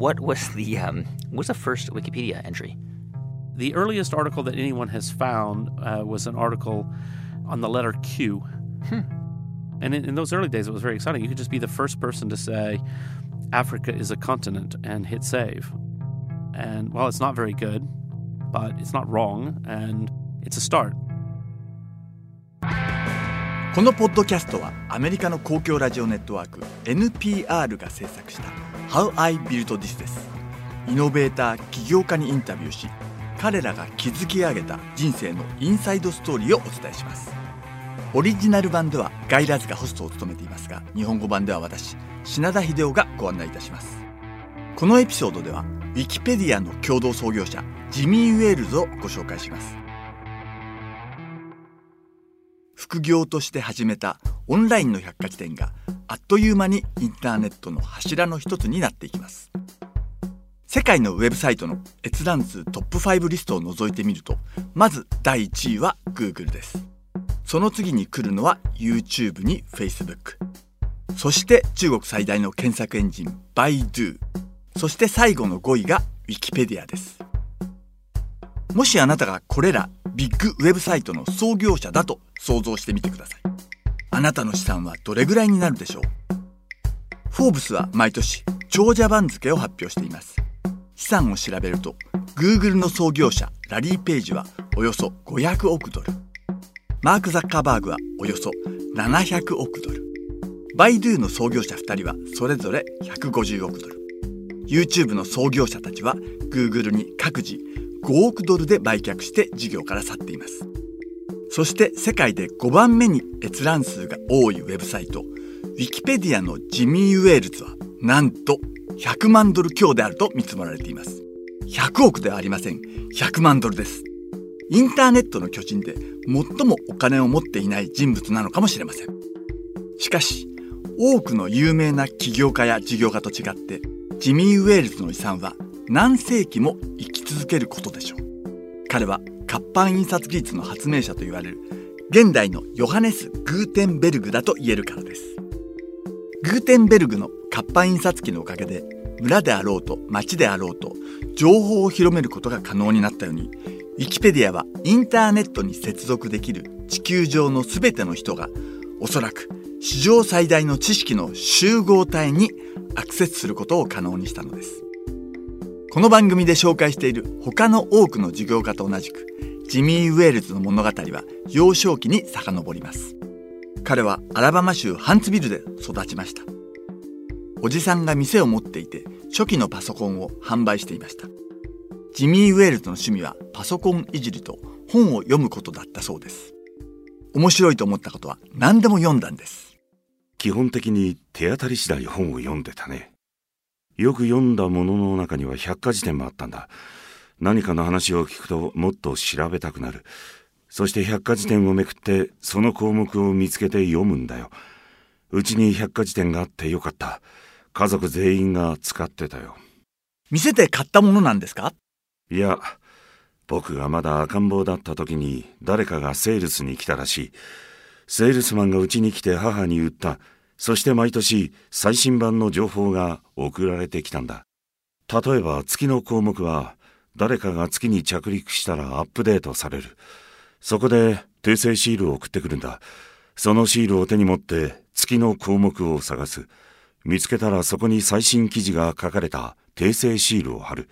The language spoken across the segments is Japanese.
what was the um, what was the first Wikipedia entry? The earliest article that anyone has found uh, was an article on the letter Q. Hmm. And in, in those early days, it was very exciting. You could just be the first person to say, Africa is a continent and hit save. And well, it's not very good, but it's not wrong, and it's a start. このポッドキャストはアメリカの公共ラジオネットワーク NPR が制作した How I Built This です。イノベーター起業家にインタビューし彼らが築き上げた人生のインサイドストーリーをお伝えします。オリジナル版ではガイラズがホストを務めていますが日本語版では私品田秀夫がご案内いたします。このエピソードではウィキペディアの共同創業者ジミー・ウェールズをご紹介します。副業として始めたオンラインの百科事典があっという間にインターネットの柱の一つになっていきます。世界のウェブサイトの閲覧数トップ5リストを除いてみるとまず第1位は Google です。その次に来るのは YouTube に Facebook そして中国最大の検索エンジン Baidu そして最後の5位が Wikipedia です。もしあなたがこれらビッグウェブサイトの創業者だと想像してみてください。あなたの資産はどれぐらいになるでしょう？フォーブスは毎年長者番付を発表しています。資産を調べると Google の創業者ラリー・ペイジはおよそ500億ドル。マーク・ザッカーバーグはおよそ700億ドル。バイドゥの創業者2人はそれぞれ150億ドル。YouTube の創業者たちは Google に各自5億ドルで売却して事業から去っています。そして世界で5番目に閲覧数が多いウェブサイト Wikipedia のジミー・ウェールズはなんと100万ドル強であると見積もられています。100億ではありません。100万ドルです。インターネットの巨人で最もお金を持っていない人物なのかもしれません。しかし多くの有名な起業家や事業家と違ってジミー・ウェールズの遺産は何世紀も生き続けることでしょう。彼は活版印刷技術の発明者と言われる現代のヨハネス・グーテンベルグだと言えるからです。グーテンベルグの活版印刷機のおかげで村であろうと町であろうと情報を広めることが可能になったようにウィキペディアはインターネットに接続できる地球上の全ての人がおそらく史上最大の知識の集合体にアクセスすることを可能にしたのです。この番組で紹介している他の多くの事業家と同じくジミー・ウェールズの物語は幼少期に遡ります。彼はアラバマ州ハンツビルで育ちました。おじさんが店を持っていて初期のパソコンを販売していました。ジミー・ウェールズの趣味はパソコンいじりと本を読むことだったそうです。面白いと思ったことは何でも読んだんです。基本的に手当たり次第本を読んでたね。よく読んだものの中には百科事典もあったんだ。何かの話を聞くともっと調べたくなる。そして百科事典をめくってその項目を見つけて読むんだよ。うちに百科事典があってよかった。家族全員が使ってたよ。店で買ったものなんですか？いや僕がまだ赤ん坊だった時に誰かがセールスに来たらしい。セールスマンがうちに来て母に売った。そして毎年最新版の情報が送られてきたんだ。例えば月の項目は誰かが月に着陸したらアップデートされる。そこで訂正シールを送ってくるんだ。そのシールを手に持って月の項目を探す。見つけたらそこに最新記事が書かれた訂正シールを貼る。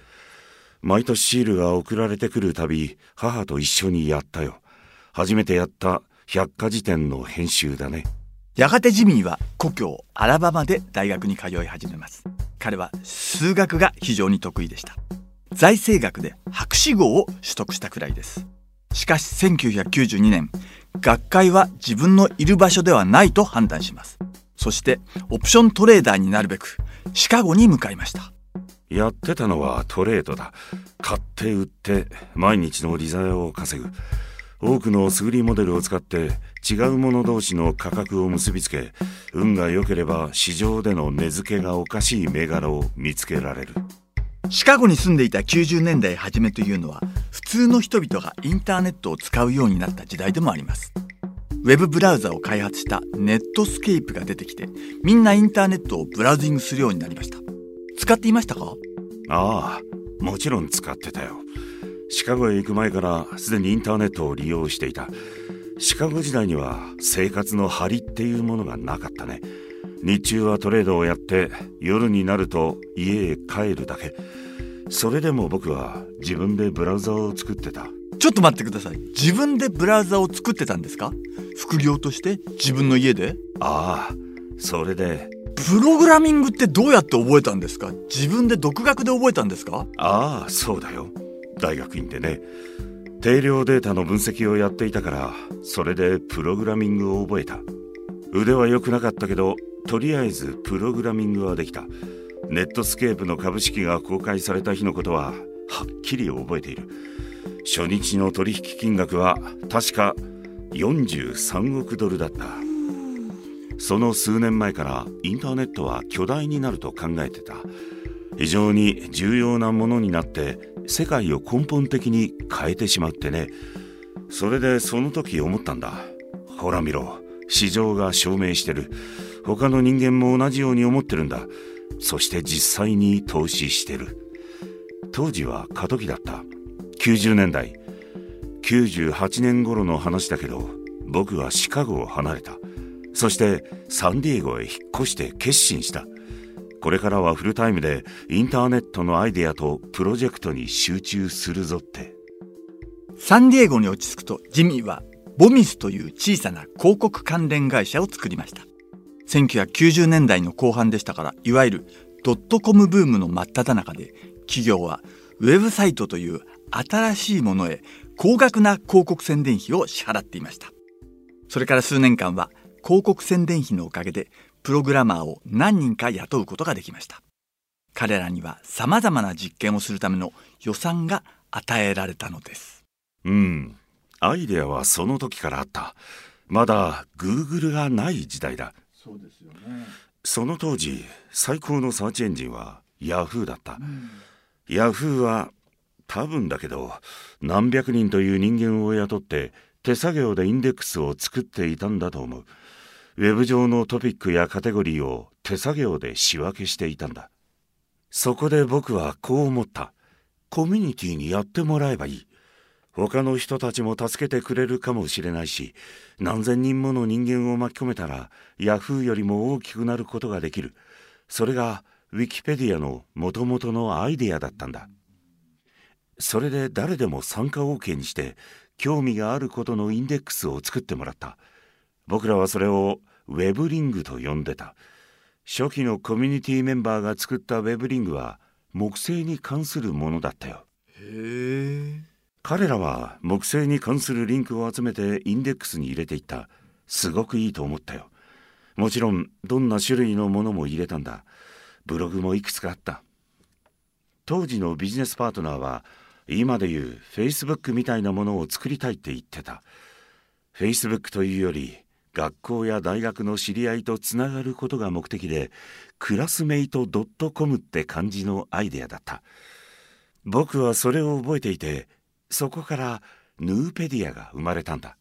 毎年シールが送られてくるたび母と一緒にやったよ。初めてやった百科事典の編集だね。やがてジミーは故郷アラバマで大学に通い始めます。彼は数学が非常に得意でした。財政学で博士号を取得したくらいです。しかし1992年学会は自分のいる場所ではないと判断します。そしてオプショントレーダーになるべくシカゴに向かいました。やってたのはトレードだ。買って売って毎日の利ざやを稼ぐ。多くの数理モデルを使って違うもの同士の価格を結びつけ運が良ければ市場での値付けがおかしい銘柄を見つけられる。シカゴに住んでいた90年代初めというのは普通の人々がインターネットを使うようになった時代でもあります。ウェブブラウザを開発したネットスケープが出てきてみんなインターネットをブラウジングするようになりました。使っていましたか？ああもちろん使ってたよ。シカゴへ行く前からすでにインターネットを利用していた。シカゴ時代には生活の張りっていうものがなかったね。日中はトレードをやって夜になると家へ帰るだけ。それでも僕は自分でブラウザを作ってた。ちょっと待ってください。自分でブラウザを作ってたんですか？副業として？自分の家で？ああそれで。プログラミングってどうやって覚えたんですか？自分で独学で覚えたんですか？ああそうだよ。大学院でね。定量データの分析をやっていたからそれでプログラミングを覚えた腕は良くなかったけどとりあえずプログラミングはできた。ネットスケープの株式が公開された日のことははっきり覚えている。初日の取引金額は確か43億ドルだった。その数年前からインターネットは巨大になると考えてた。非常に重要なものになって世界を根本的に変えてしまってね。それでその時思ったんだ。ほら見ろ。市場が証明してる。他の人間も同じように思ってるんだ。そして実際に投資してる。当時は過渡期だった。90年代。98年頃の話だけど僕はシカゴを離れた。そしてサンディエゴへ引っ越して決心した。これからはフルタイムでインターネットのアイデアとプロジェクトに集中するぞって。サンディエゴに落ち着くとジミーはボミスという小さな広告関連会社を作りました。1990年代の後半でしたからいわゆるドットコムブームの真っ只中で企業はウェブサイトという新しいものへ高額な広告宣伝費を支払っていました。それから数年間は広告宣伝費のおかげでプログラマーを何人か雇うことができました。彼らには様々な実験をするための予算が与えられたのです。うん。アイデアはその時からあった。まだ Google がない時代だ。そうですよねその当時最高のサーチエンジンは Yahoo だった、Yahoo は多分だけど何百人という人間を雇って手作業でインデックスを作っていたんだと思う。ウェブ上のトピックやカテゴリーを手作業で仕分けしていたんだ。そこで僕はこう思った。コミュニティにやってもらえばいい。他の人たちも助けてくれるかもしれないし何千人もの人間を巻き込めたらヤフーよりも大きくなることができる。それがウィキペディアのもともとのアイデアだったんだ。それで誰でも参加 OK にして興味があることのインデックスを作ってもらった。僕らはそれをウェブリングと呼んでた。初期のコミュニティメンバーが作ったウェブリングは木星に関するものだったよ。へえ彼らは木星に関するリンクを集めてインデックスに入れていった。すごくいいと思ったよ。もちろんどんな種類のものも入れたんだ。ブログもいくつかあった。当時のビジネスパートナーは今でいう Facebook みたいなものを作りたいって言ってた。Facebook というより学校や大学の知り合いとつながることが目的でクラスメイト .com って感じのアイデアだった。僕はそれを覚えていてそこからヌーペディアが生まれたんだ。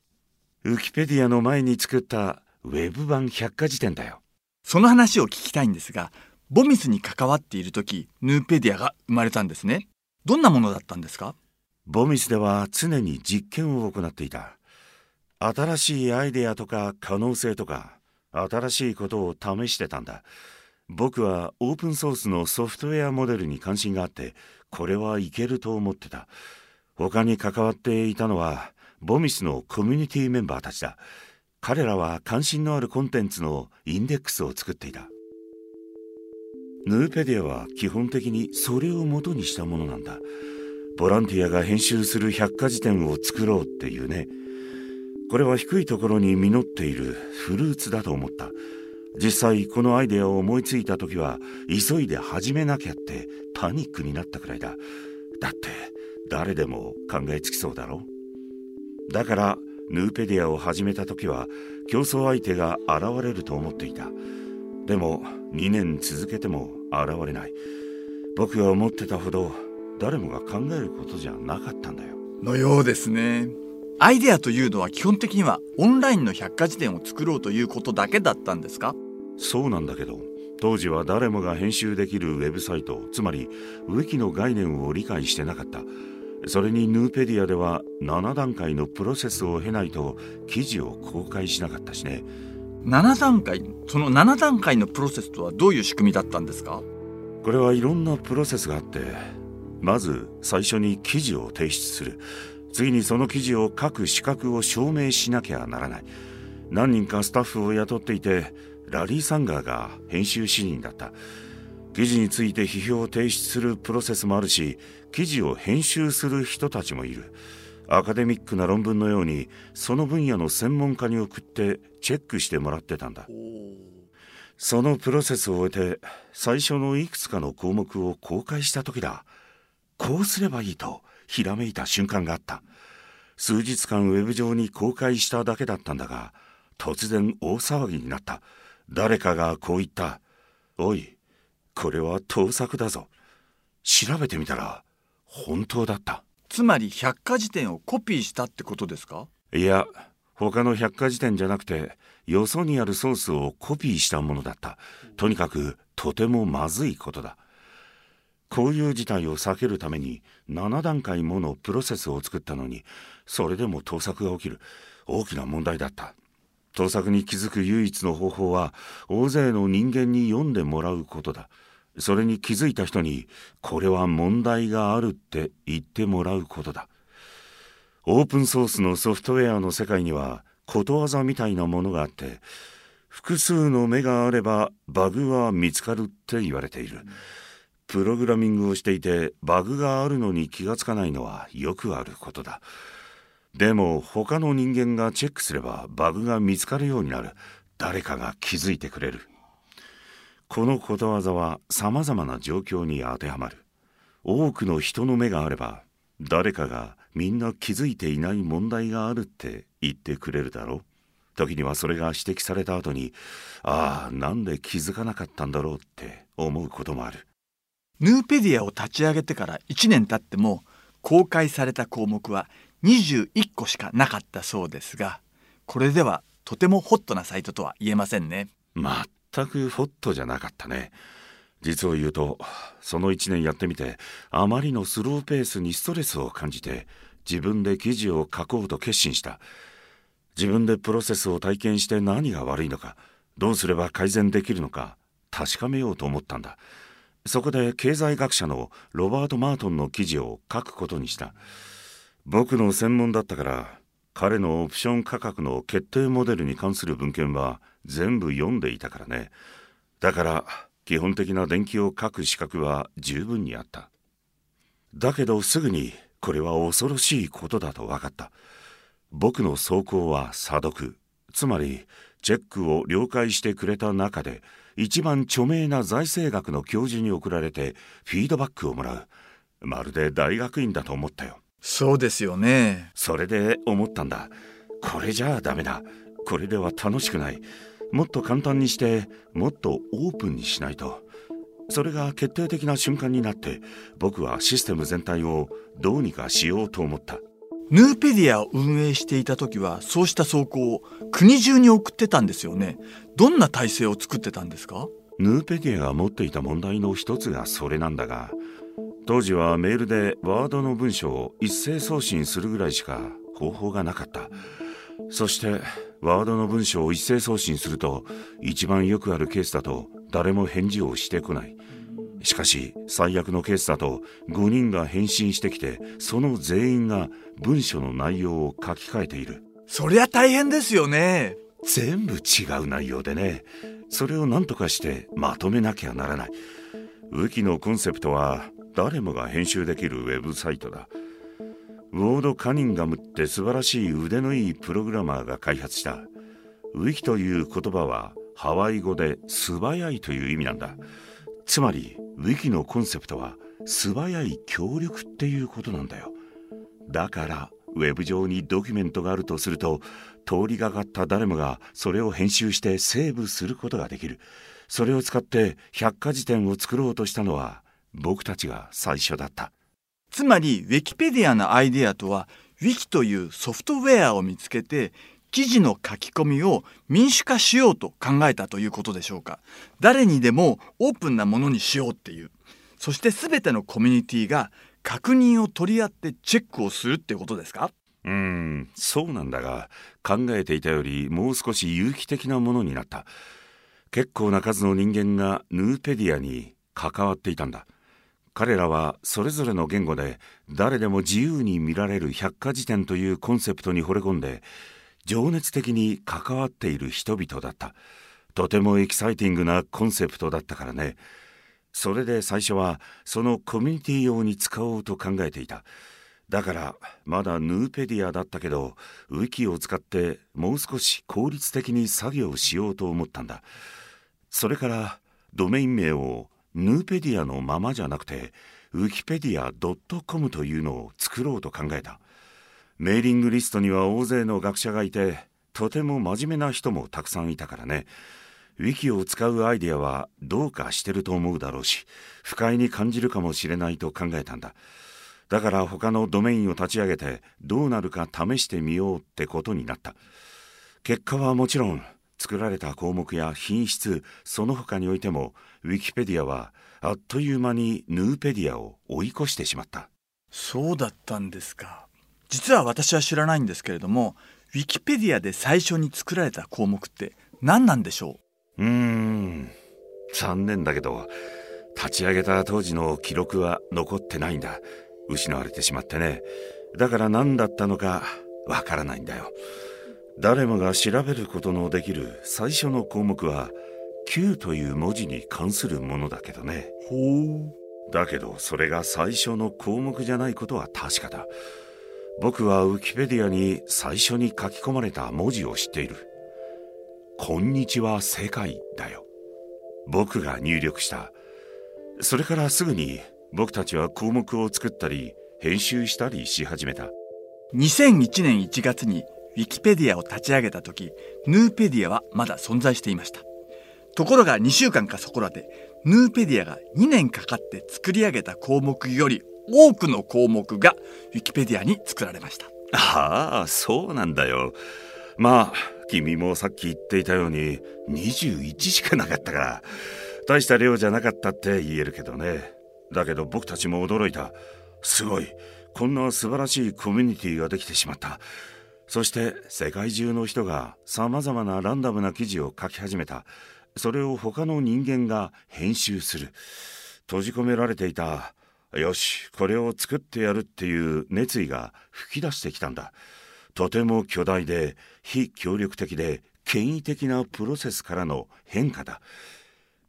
ウキペディアの前に作ったウェブ版百科事典だよ。その話を聞きたいんですがボミスに関わっている時ヌーペディアが生まれたんですね。どんなものだったんですか？ボミスでは常に実験を行っていた。新しいアイデアとか可能性とか新しいことを試してたんだ。僕はオープンソースのソフトウェアモデルに関心があってこれはいけると思ってた他に関わっていたのはボミスのコミュニティメンバーたちだ。彼らは関心のあるコンテンツのインデックスを作っていた。ヌーペディアは基本的にそれを元にしたものなんだ。ボランティアが編集する百科事典を作ろうっていうね。これは低いところに実っているフルーツだと思った。実際このアイデアを思いついた時は急いで始めなきゃってパニックになったくらいだ。だって誰でも考えつきそうだろ？だからヌーペディアを始めた時は競争相手が現れると思っていた。でも2年続けても現れない。僕が思ってたほど誰もが考えることじゃなかったんだよ。のようですね。アイデアというのは基本的にはオンラインの百科事典を作ろうということだけだったんですか？そうなんだけど当時は誰もが編集できるウェブサイトつまりウィキの概念を理解してなかったそれにヌーペディアでは7段階のプロセスを経ないと記事を公開しなかったしね。7段階その7段階のプロセスとはどういう仕組みだったんですか？これはいろんなプロセスがあってまず最初に記事を提出する。次にその記事を書く資格を証明しなきゃならない。何人かスタッフを雇っていてラリー・サンガーが編集主任だった。記事について批評を提出するプロセスもあるし記事を編集する人たちもいる。アカデミックな論文のようにその分野の専門家に送ってチェックしてもらってたんだ。そのプロセスを終えて最初のいくつかの項目を公開した時だ。こうすればいいとひらめいた瞬間があった。数日間ウェブ上に公開しただけだったんだが突然大騒ぎになった。誰かがこう言った「おいこれは盗作だぞ」調べてみたら本当だった。つまり百科事典をコピーしたってことですか？いや他の百科事典じゃなくてよそにあるソースをコピーしたものだった。とにかくとてもまずいことだ。こういう事態を避けるために7段階ものプロセスを作ったのにそれでも盗作が起きる。大きな問題だった。盗作に気づく唯一の方法は大勢の人間に読んでもらうことだそれに気づいた人にこれは問題があるって言ってもらうことだ。オープンソースのソフトウェアの世界にはことわざみたいなものがあって複数の目があればバグは見つかるって言われている、プログラミングをしていてバグがあるのに気がつかないのはよくあることだ。でも他の人間がチェックすればバグが見つかるようになる。誰かが気づいてくれる。このことわざは様々な状況に当てはまる。多くの人の目があれば誰かがみんな気づいていない問題があるって言ってくれるだろう。時にはそれが指摘された後にああなんで気づかなかったんだろうって思うこともある。ヌーペディアを立ち上げてから1年経っても公開された項目は21個しかなかったそうですがこれではとてもホットなサイトとは言えませんね全くホットじゃなかったね。実を言うとその1年やってみてあまりのスローペースにストレスを感じて自分で記事を書こうと決心した。自分でプロセスを体験して何が悪いのかどうすれば改善できるのか確かめようと思ったんだ。そこで経済学者のロバート・マートンの記事を書くことにした。僕の専門だったから彼のオプション価格の決定モデルに関する文献は全部読んでいたからね。だから基本的な電気を書く資格は十分にあった。だけどすぐにこれは恐ろしいことだと分かった。僕の走行は査読。つまりチェックを了解してくれた中で一番著名な財政学の教授に送られてフィードバックをもらう。まるで大学院だと思ったよ。そうですよね。それで思ったんだ。これじゃあダメだ。これでは楽しくないもっと簡単にしてもっとオープンにしないと。それが決定的な瞬間になって僕はシステム全体をどうにかしようと思った。ヌーペディアを運営していた時はそうした走行を国中に送ってたんですよね。どんな体制を作ってたんですか？ヌーペディアが持っていた問題の一つがそれなんだが当時はメールでワードの文章を一斉送信するぐらいしか方法がなかったそしてワードの文章を一斉送信すると一番よくあるケースだと誰も返事をしてこない。しかし最悪のケースだと5人が返信してきてその全員が文書の内容を書き換えている。そりゃ大変ですよね。全部違う内容でね。それを何とかしてまとめなきゃならない。ウィキのコンセプトは誰もが編集できるウェブサイトだウォード・カニンガムって素晴らしい腕のいいプログラマーが開発した。ウィキという言葉はハワイ語で素早いという意味なんだ。つまりウィキのコンセプトは素早い協力っていうことなんだよ。だからウェブ上にドキュメントがあるとすると通りがかった誰もがそれを編集してセーブすることができる。それを使って百科事典を作ろうとしたのは僕たちが最初だった。つまりウィキペディアのアイデアとはウィキというソフトウェアを見つけて記事の書き込みを民主化しようと考えたということでしょうか。誰にでもオープンなものにしようっていう。そして全てのコミュニティが確認を取り合ってチェックをするってことですか？うーんそうなんだが考えていたよりもう少し有機的なものになった。結構な数の人間がヌーペディアに関わっていたんだ。彼らはそれぞれの言語で誰でも自由に見られる百科事典というコンセプトに惚れ込んで情熱的に関わっている人々だった。とてもエキサイティングなコンセプトだったからね。それで最初はそのコミュニティ用に使おうと考えていた。だからまだヌーペディアだったけどウィキを使ってもう少し効率的に作業しようと思ったんだ。それからドメイン名をヌーペディアのままじゃなくてウキペディア .com というのを作ろうと考えた。メーリングリストには大勢の学者がいてとても真面目な人もたくさんいたからね。ウィキを使うアイデアはどうかしてると思うだろうし不快に感じるかもしれないと考えたんだ。だから他のドメインを立ち上げてどうなるか試してみようってことになった。結果はもちろん作られた項目や品質その他においてもウィキペディアはあっという間にヌーペディアを追い越してしまった。そうだったんですか。実は私は知らないんですけれどもウィキペディアで最初に作られた項目って何なんでしょう？うーん残念だけど立ち上げた当時の記録は残ってないんだ。失われてしまってね。だから何だったのかわからないんだよ誰もが調べることのできる最初の項目は Q という文字に関するものだけどね。ほう。だけどそれが最初の項目じゃないことは確かだ。僕はウィキペディアに最初に書き込まれた文字を知っている「こんにちは世界」だよ。僕が入力した。それからすぐに僕たちは項目を作ったり編集したりし始めた。2001年1月にウィキペディアを立ち上げた時ヌーペディアはまだ存在していました。ところが2週間かそこらでヌーペディアが2年かかって作り上げた項目より多くの項目がウィキペディアに作られました。ああそうなんだよ。まあ君もさっき言っていたように21しかなかったから大した量じゃなかったって言えるけどね。だけど僕たちも驚いた。すごい。こんな素晴らしいコミュニティができてしまった。そして世界中の人がさまざまなランダムな記事を書き始めた。それを他の人間が編集する。閉じ込められていた。よしこれを作ってやるっていう熱意が噴き出してきたんだ。とても巨大で非協力的で権威的なプロセスからの変化だ。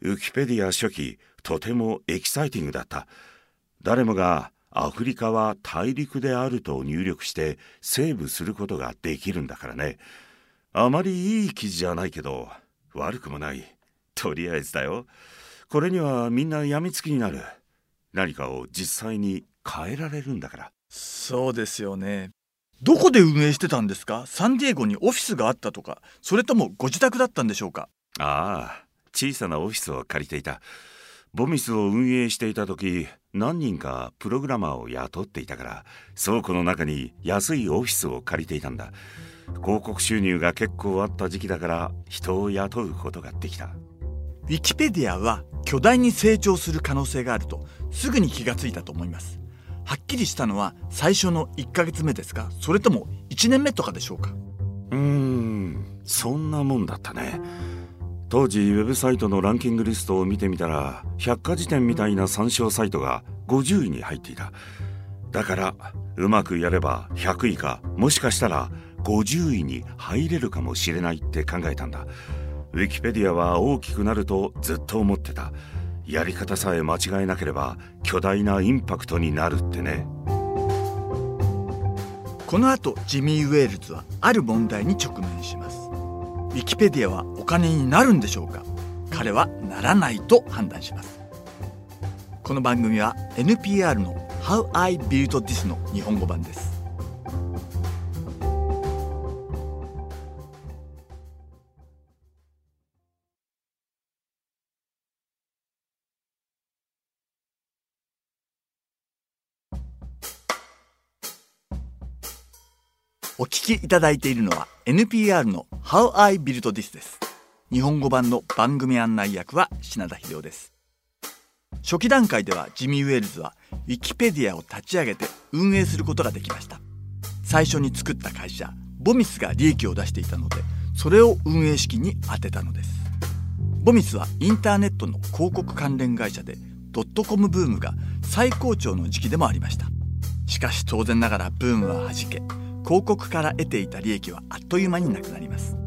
ウィキペディア初期とてもエキサイティングだった。誰もがアフリカは大陸であると入力してセーブすることができるんだからね。あまりいい記事じゃないけど悪くもない。とりあえずだよ。これにはみんな病みつきになる。何かを実際に変えられるんだから。そうですよね。どこで運営してたんですか？サンディエゴにオフィスがあったとか。それともご自宅だったんでしょうか？ああ小さなオフィスを借りていたボミスを運営していた時何人かプログラマーを雇っていたから倉庫の中に安いオフィスを借りていたんだ。広告収入が結構あった時期だから人を雇うことができた。ウィキペディアは巨大に成長する可能性があるとすぐに気がついたと思います。はっきりしたのは最初の1ヶ月目ですかそれとも1年目とかでしょうか？うーんそんなもんだったね当時ウェブサイトのランキングリストを見てみたら百科事典みたいな参照サイトが50位に入っていた。だからうまくやれば100位かもしかしたら50位に入れるかもしれないって考えたんだ。ウィキペディアは大きくなるとずっと思ってた。やり方さえ間違えなければ巨大なインパクトになるってね。この後ジミー・ウェールズはある問題に直面します。ウィキペディアはお金になるんでしょうか？彼はならないと判断します。この番組は NPR の How I Built This の日本語版です。お聞きいただいているのは NPR の How I Built This です。日本語版の番組案内役は品田秀夫です。初期段階ではジミー・ウェールズはウィキペディアを立ち上げて運営することができました。最初に作った会社ボミスが利益を出していたのでそれを運営資金に充てたのです。ボミスはインターネットの広告関連会社でドットコムブームが最高潮の時期でもありました。しかし当然ながらブームははじけ広告から得ていた利益はあっという間になくなります。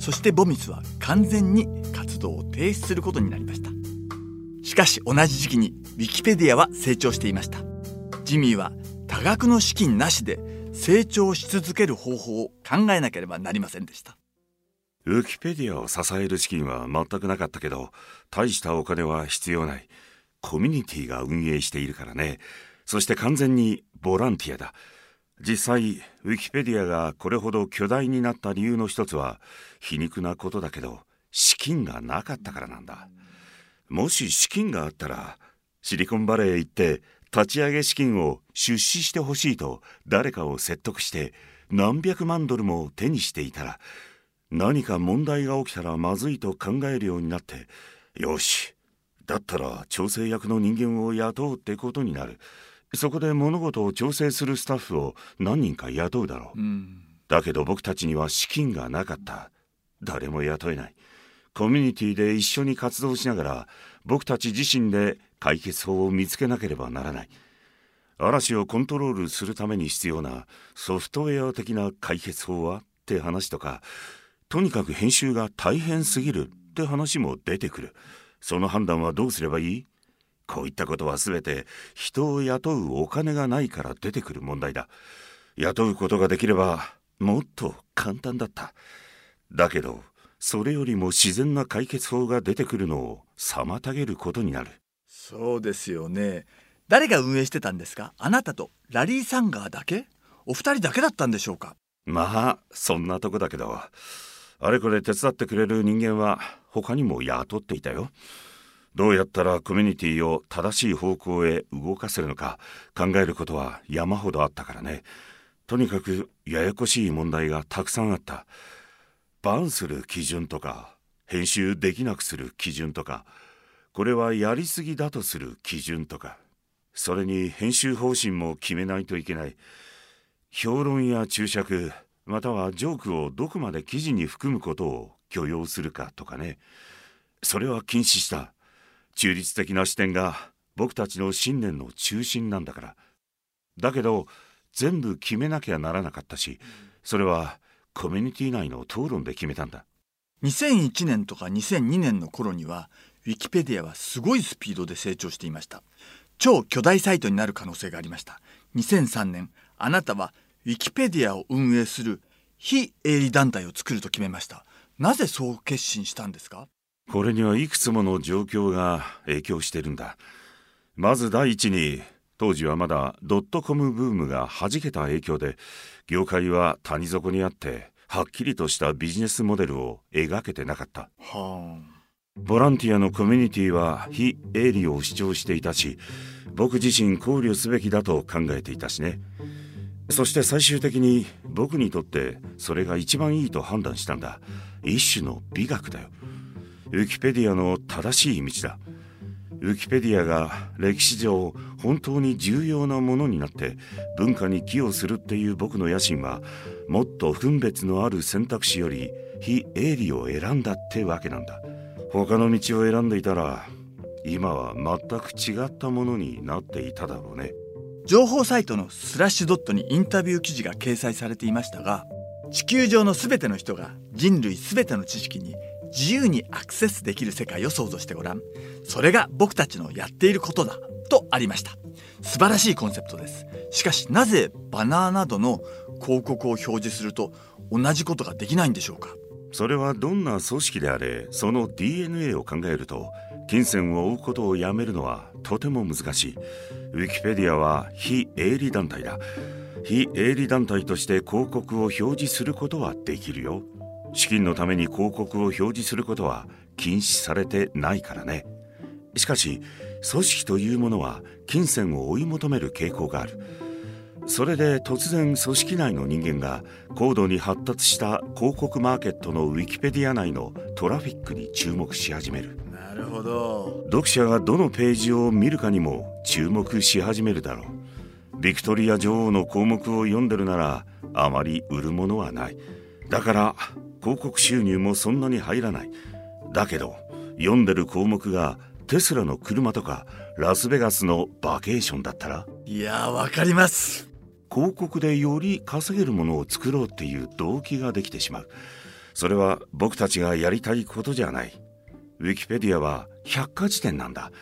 そしてボミスは完全に活動を停止することになりました。しかし同じ時期にウィキペディアは成長していました。ジミーは多額の資金なしで成長し続ける方法を考えなければなりませんでした。ウィキペディアを支える資金は全くなかったけど大したお金は必要ない。コミュニティが運営しているからね。そして完全にボランティアだ。実際ウィキペディアがこれほど巨大になった理由の一つは皮肉なことだけど資金がなかったからなんだ。もし資金があったらシリコンバレーへ行って立ち上げ資金を出資してほしいと誰かを説得して何百万ドルも手にしていたら何か問題が起きたらまずいと考えるようになってよしだったら調整役の人間を雇うってことになる。そこで物事を調整するスタッフを何人か雇うだろう、うん、だけど僕たちには資金がなかった。誰も雇えない。コミュニティで一緒に活動しながら僕たち自身で解決法を見つけなければならない。嵐をコントロールするために必要なソフトウェア的な解決法はって話とかとにかく編集が大変すぎるって話も出てくる。その判断はどうすればいい？こういったことは全て人を雇うお金がないから出てくる問題だ。雇うことができればもっと簡単だった。だけどそれよりも自然な解決法が出てくるのを妨げることになる。そうですよね。誰が運営してたんですか？あなたと。ラリー・サンガーだけ？お二人だけだったんでしょうか？まあそんなとこだけど。あれこれ手伝ってくれる人間は他にも雇っていたよ。どうやったらコミュニティを正しい方向へ動かせるのか考えることは山ほどあったからね。とにかくややこしい問題がたくさんあった。バンする基準とか、編集できなくする基準とか、これはやりすぎだとする基準とか、それに編集方針も決めないといけない。評論や注釈、またはジョークをどこまで記事に含むことを許容するかとかねそれは禁止した中立的な視点が僕たちの信念の中心なんだから。だけど全部決めなきゃならなかったしそれはコミュニティ内の討論で決めたんだ。2001年とか2002年の頃にはウィキペディアはすごいスピードで成長していました。超巨大サイトになる可能性がありました。2003年あなたはウィキペディアを運営する非営利団体を作ると決めました。なぜそう決心したんですか？これにはいくつもの状況が影響してるんだ。まず第一に当時はまだドットコムブームがはじけた影響で業界は谷底にあってはっきりとしたビジネスモデルを描けてなかった、はあ、ボランティアのコミュニティは非営利を主張していたし僕自身考慮すべきだと考えていたしね。そして最終的に僕にとってそれが一番いいと判断したんだ。一種の美学だよウィキペディアの正しい道だ。ウィキペディアが歴史上本当に重要なものになって文化に寄与するっていう僕の野心はもっと分別のある選択肢より非営利を選んだってわけなんだ。他の道を選んでいたら今は全く違ったものになっていただろうね。情報サイトのスラッシュドットにインタビュー記事が掲載されていましたが地球上の全ての人が人類全ての知識に自由にアクセスできる世界を想像してごらん。それが僕たちのやっていることだとありました。素晴らしいコンセプトです。しかしなぜバナーなどの広告を表示すると同じことができないんでしょうか？それはどんな組織であれその DNA を考えると金銭を追うことをやめるのはとても難しい。ウィキペディアは非営利団体だ。非営利団体として広告を表示することはできるよ。資金のために広告を表示することは禁止されてないからね。しかし組織というものは金銭を追い求める傾向がある。それで突然組織内の人間が高度に発達した広告マーケットのウィキペディア内のトラフィックに注目し始める。なるほど。読者がどのページを見るかにも注目し始めるだろう。ビクトリア女王の項目を読んでるならあまり売るものはない。だから広告収入もそんなに入らない。だけど読んでる項目がテスラの車とかラスベガスのバケーションだったら？いやーわかります。広告でより稼げるものを作ろうっていう動機ができてしまう。それは僕たちがやりたいことじゃない。ウィキペディアは百科事典なんだ。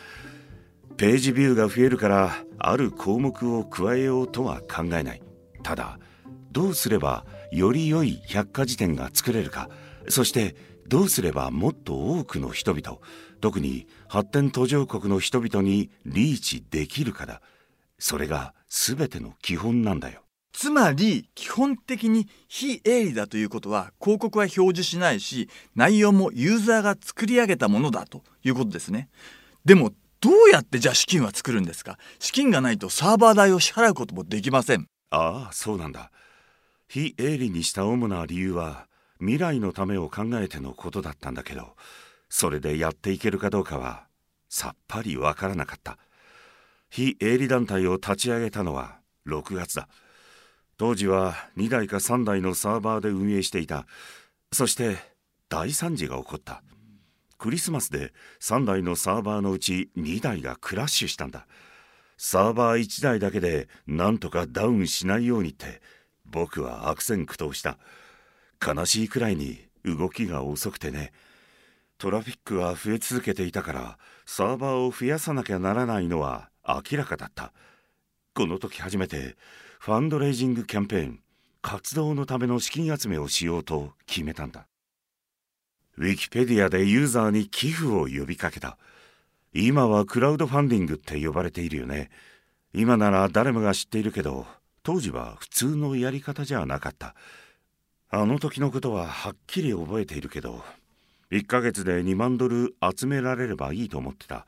ページビューが増えるからある項目を加えようとは考えない。ただどうすればより良い百科事典が作れるかそしてどうすればもっと多くの人々特に発展途上国の人々にリーチできるかだ。それが全ての基本なんだよ。つまり基本的に非営利だということは広告は表示しないし内容もユーザーが作り上げたものだということですね。でもどうやってじゃあ資金は作るんですか？資金がないとサーバー代を支払うこともできません。ああそうなんだ非営利にした主な理由は未来のためを考えてのことだったんだけどそれでやっていけるかどうかはさっぱりわからなかった。非営利団体を立ち上げたのは6月だ。当時は2台か3台のサーバーで運営していた。そして大惨事が起こった。クリスマスで3台のサーバーのうち2台がクラッシュしたんだ。サーバー1台だけでなんとかダウンしないようにって僕は悪戦苦闘した。悲しいくらいに動きが遅くてね。トラフィックが増え続けていたからサーバーを増やさなきゃならないのは明らかだった。この時初めてファンドレイジングキャンペーン活動のための資金集めをしようと決めたんだ。ウィキペディアでユーザーに寄付を呼びかけた。今はクラウドファンディングって呼ばれているよね。今なら誰もが知っているけど当時は普通のやり方じゃなかった。あの時のことははっきり覚えているけど1ヶ月で2万ドル集められればいいと思ってた。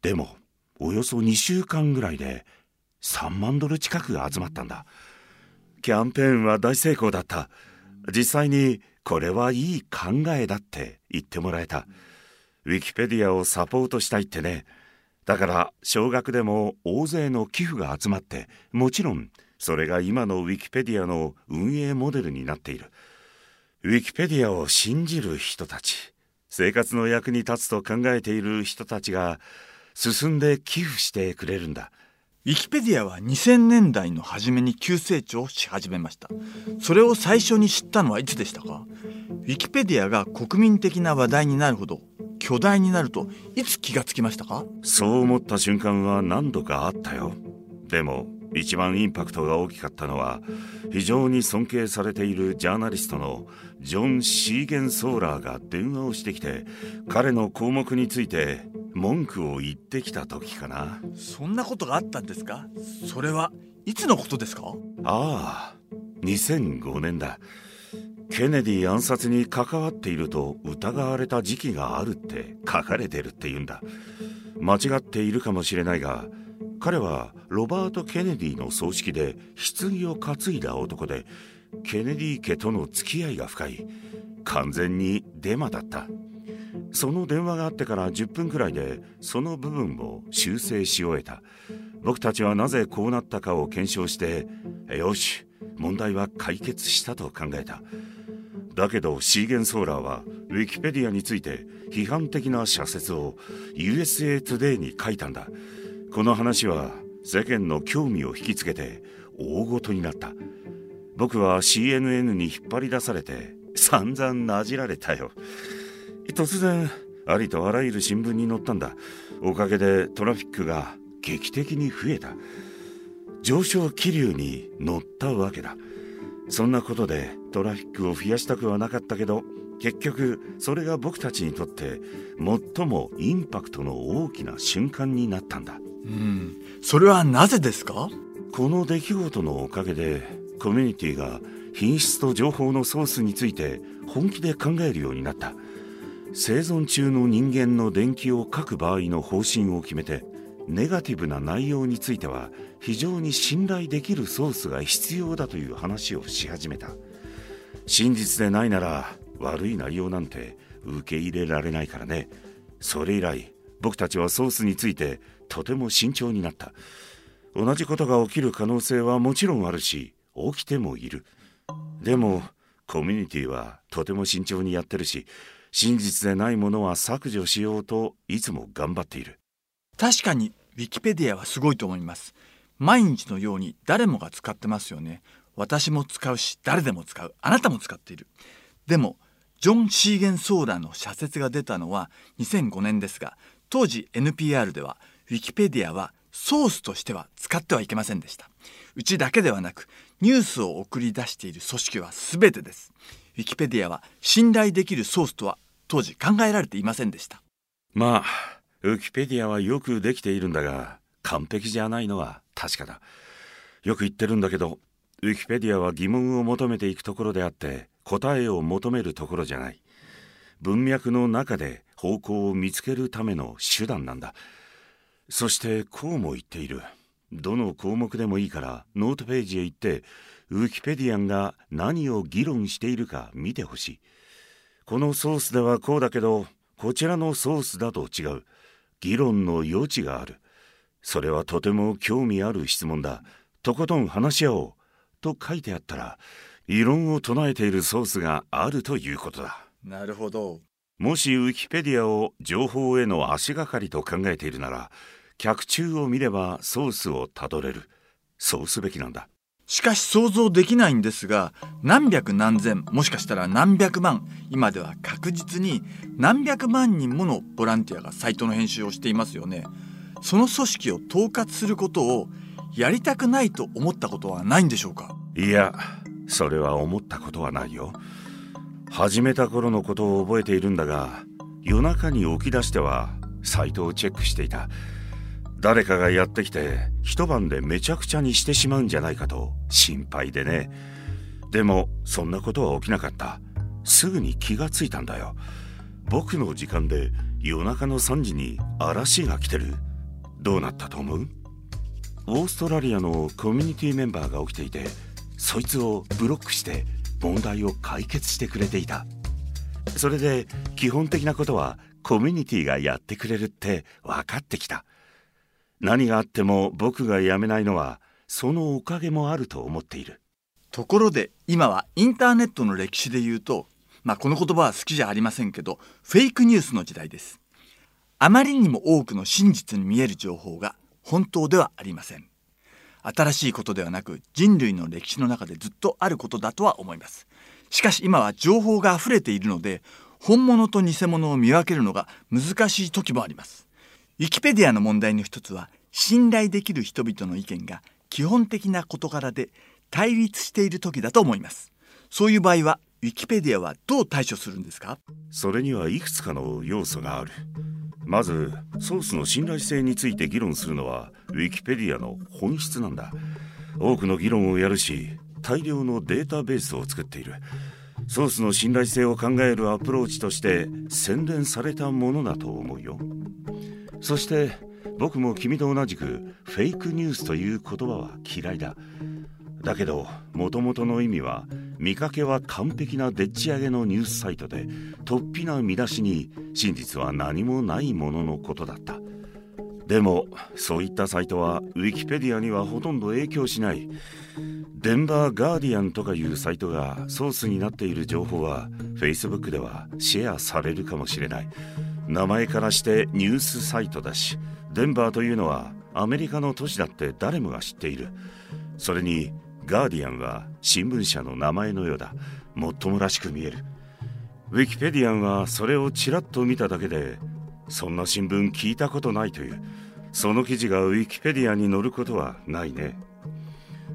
でもおよそ2週間ぐらいで3万ドル近く集まったんだ。キャンペーンは大成功だった。実際にこれはいい考えだって言ってもらえた。ウィキペディアをサポートしたいってね。だから少額でも大勢の寄付が集まってもちろんそれが今のウィキペディアの運営モデルになっている。ウィキペディアを信じる人たち。生活の役に立つと考えている人たちが進んで寄付してくれるんだ。ウィキペディアは2000年代の初めに急成長し始めました。それを最初に知ったのはいつでしたか？ウィキペディアが国民的な話題になるほど巨大になるといつ気がつきましたか？そう思った瞬間は何度かあったよ。でも一番インパクトが大きかったのは非常に尊敬されているジャーナリストのジョン・シーゲンソーラーが電話をしてきて彼の項目について文句を言ってきた時かな。そんなことがあったんですか？それはいつのことですか？ああ2005年だ。ケネディ暗殺に関わっていると疑われた時期があるって書かれてるって言うんだ。間違っているかもしれないが彼はロバート・ケネディの葬式で棺を担いだ男でケネディ家との付き合いが深い完全にデマだった。その電話があってから10分くらいでその部分を修正し終えた。僕たちはなぜこうなったかを検証してよし問題は解決したと考えた。だけどシーゲンソーラーはウィキペディアについて批判的な社説を USA Today に書いたんだ。この話は世間の興味を引きつけて大ごとになった。僕は CNN に引っ張り出されて散々なじられたよ。突然ありとあらゆる新聞に載ったんだ。おかげでトラフィックが劇的に増えた。上昇気流に乗ったわけだ。そんなことでトラフィックを増やしたくはなかったけど結局それが僕たちにとって最もインパクトの大きな瞬間になったんだ。うん。それはなぜですか？この出来事のおかげでコミュニティが品質と情報のソースについて本気で考えるようになった。生存中の人間の電気を書く場合の方針を決めてネガティブな内容については非常に信頼できるソースが必要だという話をし始めた。真実でないなら悪い内容なんて受け入れられないからね。それ以来僕たちはソースについてとても慎重になった。同じことが起きる可能性はもちろんあるし起きてもいる。でもコミュニティはとても慎重にやってるし真実でないものは削除しようといつも頑張っている。確かにウィキペディアはすごいと思います。毎日のように誰もが使ってますよね。私も使うし誰でも使う。あなたも使っている。でもジョン・シーゲンソーダの社説が出たのは2005年ですが当時 NPR ではウィキペディアはソースとしては使ってはいけませんでした。うちだけではなくニュースを送り出している組織は全てです。ウィキペディアは信頼できるソースとは当時考えられていませんでした。まあウィキペディアはよくできているんだが完璧じゃないのは確かだ。よく言ってるんだけどウィキペディアは疑問を求めていくところであって答えを求めるところじゃない。文脈の中で方向を見つけるための手段なんだ。そしてこうも言っている。どの項目でもいいからノートページへ行ってウィキペディアンが何を議論しているか見てほしい。このソースではこうだけどこちらのソースだと違う。議論の余地がある。それはとても興味ある質問だ。とことん話し合おう。と書いてあったら異論を唱えているソースがあるということだ。なるほど。もしウィキペディアを情報への足がかりと考えているなら脚注を見ればソースをたどれる。そうすべきなんだ。しかし想像できないんですが何百何千もしかしたら何百万今では確実に何百万人ものボランティアがサイトの編集をしていますよね。その組織を統括することをやりたくないと思ったことはないんでしょうか？いやそれは思ったことはないよ始めた頃のことを覚えているんだが夜中に起き出してはサイトをチェックしていた。誰かがやってきて一晩でめちゃくちゃにしてしまうんじゃないかと心配でね。でもそんなことは起きなかった。すぐに気がついたんだよ。僕の時間で夜中の3時に嵐が来てる。どうなったと思う？オーストラリアのコミュニティメンバーが起きていてそいつをブロックして問題を解決してくれていた。それで基本的なことはコミュニティがやってくれるって分かってきた。何があっても僕が辞めないのはそのおかげもあると思っている。ところで今はインターネットの歴史で言うとまあこの言葉は好きじゃありませんけどフェイクニュースの時代です。あまりにも多くの真実に見える情報が本当ではありません。新しいことではなく人類の歴史の中でずっとあることだとは思います。しかし今は情報が溢れているので本物と偽物を見分けるのが難しい時もあります。ウィキペディアの問題の一つは信頼できる人々の意見が基本的な事柄で対立している時だと思います。そういう場合はウィキペディアはどう対処するんですか？それにはいくつかの要素がある。まずソースの信頼性について議論するのはウィキペディアの本質なんだ。多くの議論をやるし大量のデータベースを作っている。ソースの信頼性を考えるアプローチとして洗練されたものだと思うよ。そして僕も君と同じくフェイクニュースという言葉は嫌いだ。だけどもともとの意味は見かけは完璧なでっち上げのニュースサイトで突飛な見出しに真実は何もないもののことだった。でもそういったサイトはウィキペディアにはほとんど影響しない。デンバーガーディアンとかいうサイトがソースになっている情報は Facebook ではシェアされるかもしれない。名前からしてニュースサイトだしデンバーというのはアメリカの都市だって誰もが知っている。それにガーディアンは新聞社の名前のようだ。もっともらしく見える。ウィキペディアンはそれをちらっと見ただけでそんな新聞聞いたことないという。その記事がウィキペディアに載ることはないね。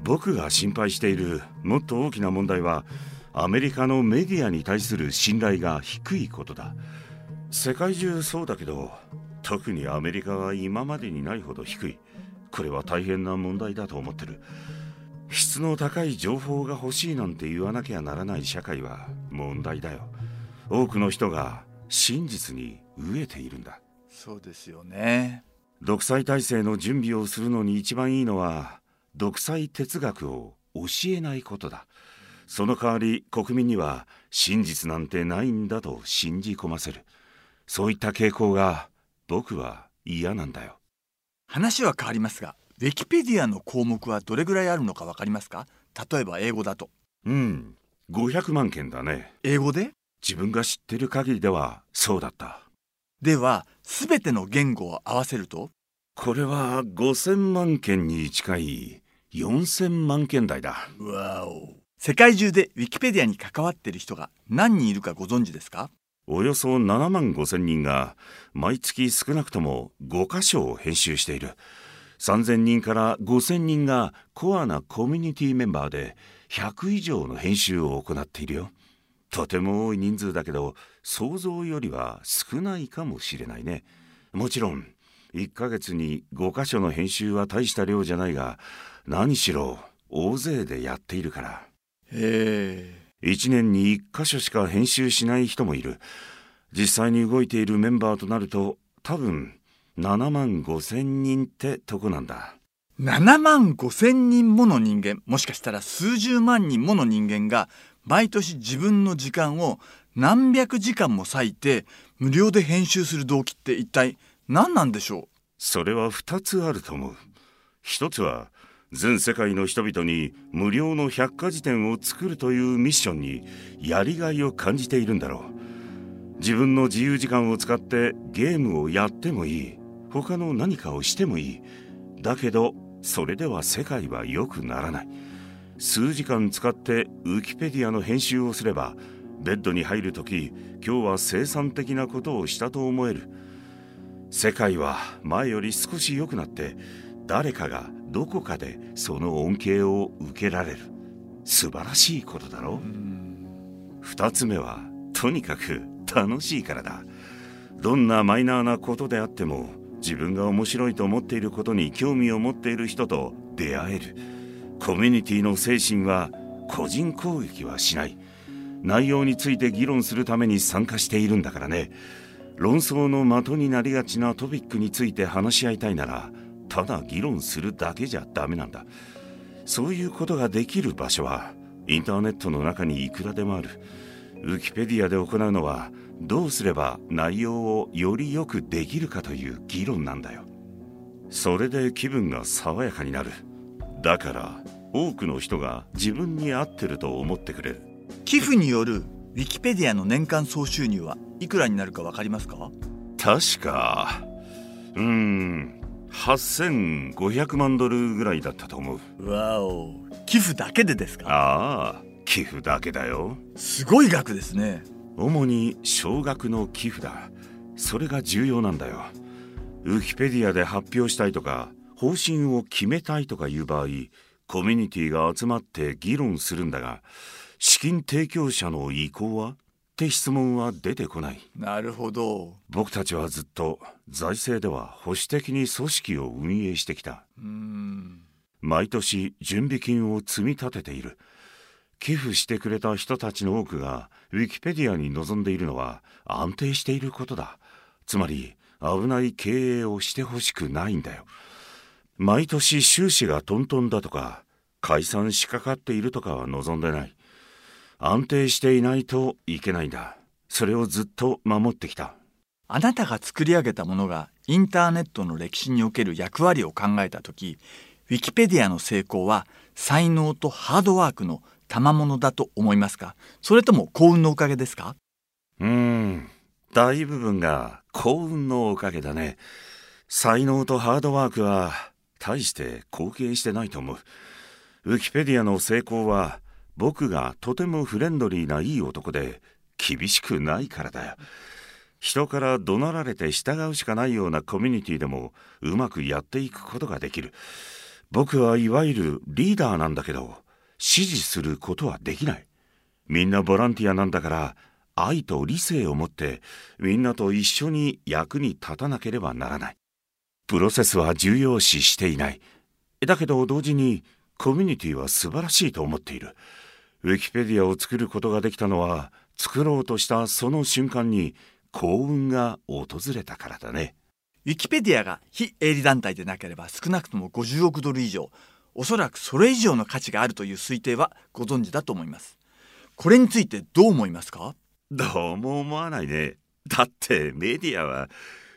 僕が心配しているもっと大きな問題はアメリカのメディアに対する信頼が低いことだ。世界中そうだけど特にアメリカは今までにないほど低い。これは大変な問題だと思ってる。質の高い情報が欲しいなんて言わなきゃならない社会は問題だよ。多くの人が真実に飢えているんだ。そうですよね。独裁体制の準備をするのに一番いいのは独裁哲学を教えないことだ。その代わり国民には真実なんてないんだと信じ込ませる。そういった傾向が僕は嫌なんだよ。話は変わりますがウィキペディアの項目はどれぐらいあるのかわかりますか？例えば英語だと。うん500万件だね。英語で？自分が知ってる限りではそうだった。では全ての言語を合わせると？これは5000万件に近い4000万件台だ。わお。世界中でウィキペディアに関わっている人が何人いるかご存知ですか？およそ7万5千人が毎月少なくとも5箇所を編集している3000人から5000人がコアなコミュニティメンバーで100以上の編集を行っているよ。とても多い人数だけど想像よりは少ないかもしれないね。もちろん1ヶ月に5箇所の編集は大した量じゃないが何しろ大勢でやっているから。へえ。1年に1箇所しか編集しない人もいる。実際に動いているメンバーとなると多分7万5千人ってとこなんだ。7万5千人もの人間もしかしたら数十万人もの人間が毎年自分の時間を何百時間も割いて無料で編集する動機って一体何なんでしょう？それは2つあると思う。一つは全世界の人々に無料の百科事典を作るというミッションにやりがいを感じているんだろう。自分の自由時間を使ってゲームをやってもいい他の何かをしてもいい。だけどそれでは世界は良くならない。数時間使ってウィキペディアの編集をすればベッドに入る時今日は生産的なことをしたと思える。世界は前より少し良くなって誰かがどこかでその恩恵を受けられる。素晴らしいことだろ二つ目はとにかく楽しいからだ。どんなマイナーなことであっても自分が面白いと思っていることに興味を持っている人と出会える。コミュニティの精神は個人攻撃はしない。内容について議論するために参加しているんだからね。論争の的になりがちなトピックについて話し合いたいならただ議論するだけじゃダメなんだ。そういうことができる場所はインターネットの中にいくらでもある。ウィキペディアで行うのはどうすれば内容をよりよくできるかという議論なんだよ。それで気分が爽やかになる。だから多くの人が自分に合ってると思ってくれる。寄付によるウィキペディアの年間総収入はいくらになるかわかりますか？確かうーん8500万ドルぐらいだったと思う。わお。寄付だけでですか？ああ寄付だけだよ。すごい額ですね主に少額の寄付だ。それが重要なんだよ。ウィキペディアで発表したいとか方針を決めたいとかいう場合コミュニティが集まって議論するんだが資金提供者の意向は？って質問は出てこない。なるほど。僕たちはずっと財政では保守的に組織を運営してきた。うーん。毎年準備金を積み立てている寄付してくれた人たちの多くがウィキペディアに臨んでいるのは安定していることだ。つまり危ない経営をしてほしくないんだよ。毎年収支がトントンだとか解散しかかっているとかは望んでない。安定していないといけないんだ。それをずっと守ってきた。あなたが作り上げたものがインターネットの歴史における役割を考えた時ウィキペディアの成功は才能とハードワークの賜物だと思いますか？それとも幸運のおかげですか？うん。大部分が幸運のおかげだね。才能とハードワークは大して貢献してないと思う。ウィキペディアの成功は僕がとてもフレンドリーないい男で厳しくないからだよ。人から怒鳴られて従うしかないようなコミュニティでもうまくやっていくことができる。僕はいわゆるリーダーなんだけど。指示することはできない。みんなボランティアなんだから愛と理性を持ってみんなと一緒に役に立たなければならない。プロセスは重要視していない。だけど同時にコミュニティは素晴らしいと思っている。ウィキペディアを作ることができたのは作ろうとしたその瞬間に幸運が訪れたからだね。ウィキペディアが非営利団体でなければ少なくとも50億ドル以上。おそらくそれ以上の価値があるという推定はご存知だと思います。これについてどう思いますか？どうも思わないね。だってメディアは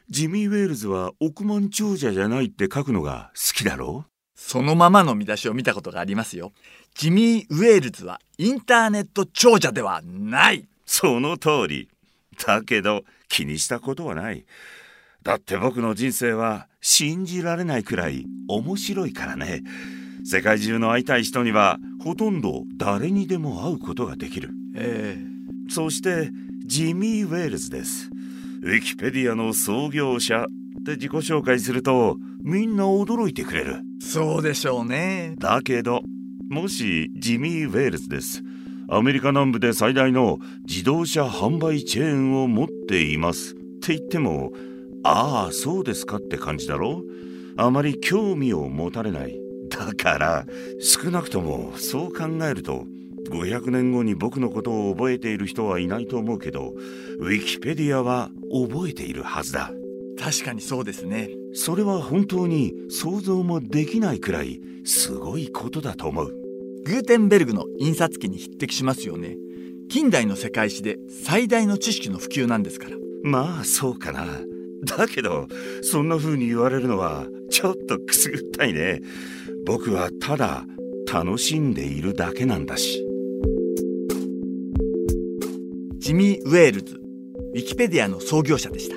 ジミー・ウェールズは億万長者じゃないって書くのが好きだろそのままの見出しを見たことがありますよ。ジミー・ウェールズはインターネット長者ではない。その通り。だけど気にしたことはない。だって僕の人生は信じられないくらい面白いからね世界中の会いたい人にはほとんど誰にでも会うことができる。ええ。そしてジミー・ウェールズです。ウィキペディアの創業者って自己紹介するとみんな驚いてくれる。そうでしょうね。だけどもしジミー・ウェールズです。アメリカ南部で最大の自動車販売チェーンを持っていますって言ってもああそうですかって感じだろあまり興味を持たれないだから少なくともそう考えると500年後に僕のことを覚えている人はいないと思うけどウィキペディアは覚えているはずだ。確かにそうですね。それは本当に想像もできないくらいすごいことだと思う。グーテンベルグの印刷機に匹敵しますよね。近代の世界史で最大の知識の普及なんですから。まあそうかな。だけどそんな風に言われるのはちょっとくすぐったいね僕はただ楽しんでいるだけなんだし。ジミー・ウェールズウィキペディアの創業者でした。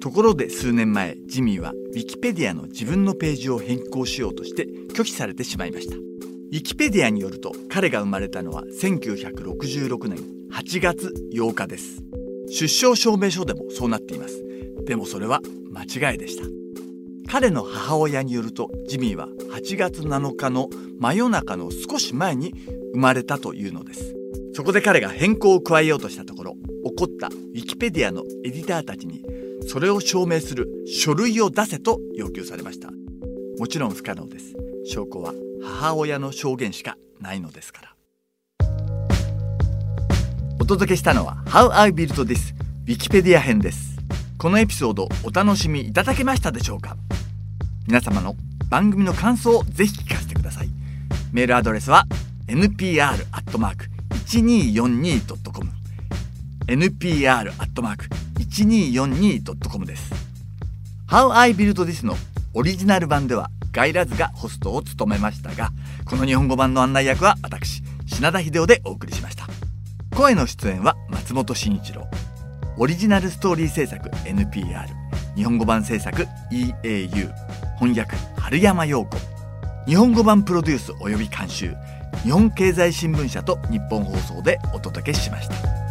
ところで数年前ジミーはウィキペディアの自分のページを変更しようとして拒否されてしまいました。ウィキペディアによると彼が生まれたのは1966年8月8日です。出生証明書でもそうなっています。でもそれは間違いでした。彼の母親によるとジミーは8月7日の真夜中の少し前に生まれたというのです。そこで彼が変更を加えようとしたところ怒ったウィキペディアのエディターたちにそれを証明する書類を出せと要求されました。もちろん不可能です。証拠は母親の証言しかないのですから。お届けしたのは How I Built This ウィキペディア編です。このエピソードお楽しみいただけましたでしょうか？皆様の番組の感想をぜひ聞かせてください。メールアドレスは npr.1242.com npr.1242.com です。How I Built This のオリジナル版ではガイラズがホストを務めましたがこの日本語版の案内役は私品田秀夫でお送りしました。声の出演は松本慎一郎。オリジナルストーリー制作 NPR 日本語版制作 EAU 翻訳春山陽子。日本語版プロデュース及び監修。日本経済新聞社と日本放送でお届けしました。